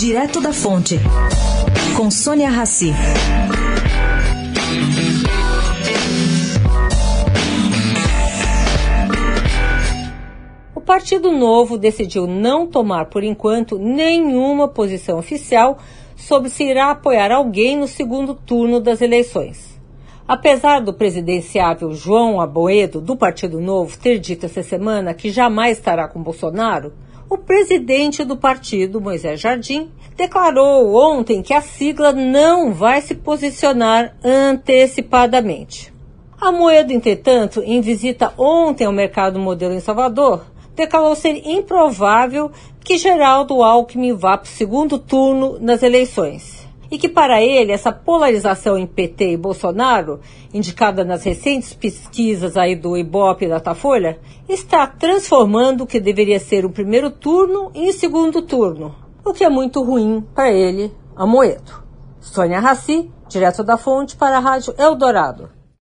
Direto da Fonte, com Sônia Rassi. O Partido Novo decidiu não tomar, por enquanto, nenhuma posição oficial sobre se irá apoiar alguém no segundo turno das eleições. Apesar do presidenciável João Aboedo, do Partido Novo, ter dito essa semana que jamais estará com Bolsonaro, o presidente do partido, Moisés Jardim, declarou ontem que a sigla não vai se posicionar antecipadamente. A Moedo, entretanto, em visita ontem ao mercado modelo em Salvador, declarou ser improvável que Geraldo Alckmin vá para o segundo turno nas eleições e que para ele essa polarização em PT e Bolsonaro, indicada nas recentes pesquisas aí do Ibope e da Datafolha, está transformando o que deveria ser o primeiro turno em segundo turno, o que é muito ruim para ele, Amoedo. Sônia Raci, direto da fonte para a Rádio Eldorado.